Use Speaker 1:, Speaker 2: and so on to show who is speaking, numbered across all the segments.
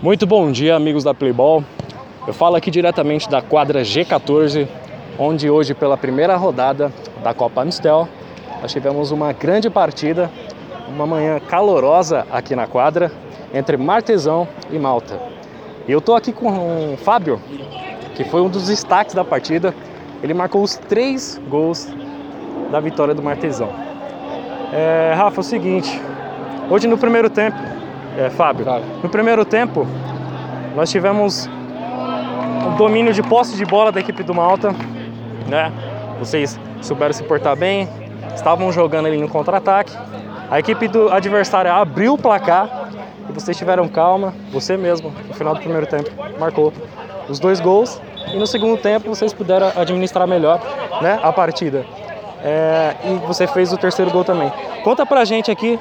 Speaker 1: Muito bom dia, amigos da Playball. Eu falo aqui diretamente da quadra G14, onde hoje, pela primeira rodada da Copa Amistel, nós tivemos uma grande partida, uma manhã calorosa aqui na quadra, entre Martesão e Malta. E eu tô aqui com o Fábio, que foi um dos destaques da partida. Ele marcou os três gols da vitória do Martesão. É, Rafa, é o seguinte, hoje no primeiro tempo, é, Fábio,
Speaker 2: Claro.
Speaker 1: no primeiro tempo nós tivemos o domínio de posse de bola da equipe do Malta, né? Vocês souberam se portar bem, estavam jogando ali no contra-ataque. A equipe do adversário abriu o placar e vocês tiveram calma, você mesmo, no final do primeiro tempo, marcou os dois gols e no segundo tempo vocês puderam administrar melhor, né, a partida. É, e você fez o terceiro gol também. Conta pra gente aqui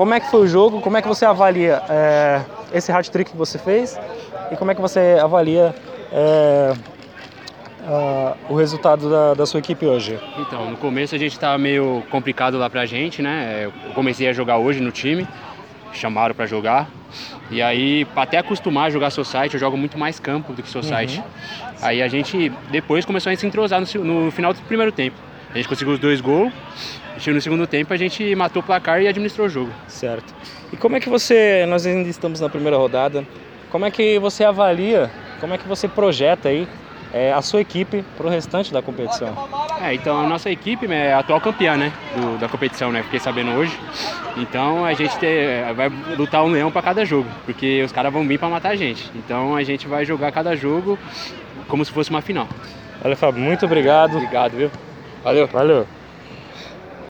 Speaker 1: como é que foi o jogo, como é que você avalia é, esse hat-trick que você fez e como é que você avalia é, a- o resultado da, da sua equipe hoje.
Speaker 2: Então, no começo a gente tava meio complicado lá pra gente, né? Eu comecei a jogar hoje no time, chamaram pra jogar. E aí, até acostumar a jogar society, eu jogo muito mais campo do que society. Aí a gente depois começou a se entrosar no, no final do primeiro tempo. A gente conseguiu os dois gols. E no segundo tempo a gente matou o placar e administrou o jogo.
Speaker 1: Certo. E como é que você, nós ainda estamos na primeira rodada, como é que você avalia, como é que você projeta aí é, a sua equipe para o restante da competição?
Speaker 2: É, então a nossa equipe né, é a atual campeã, né, do- da competição, né, fiquei sabendo hoje. Então a gente te- vai lutar um leão para cada jogo, porque os caras vão vir para matar a gente. Então a gente vai jogar cada jogo como se fosse uma final.
Speaker 1: Olha, Fábio, muito obrigado.
Speaker 2: Obrigado, viu? Valeu.
Speaker 1: Valeu.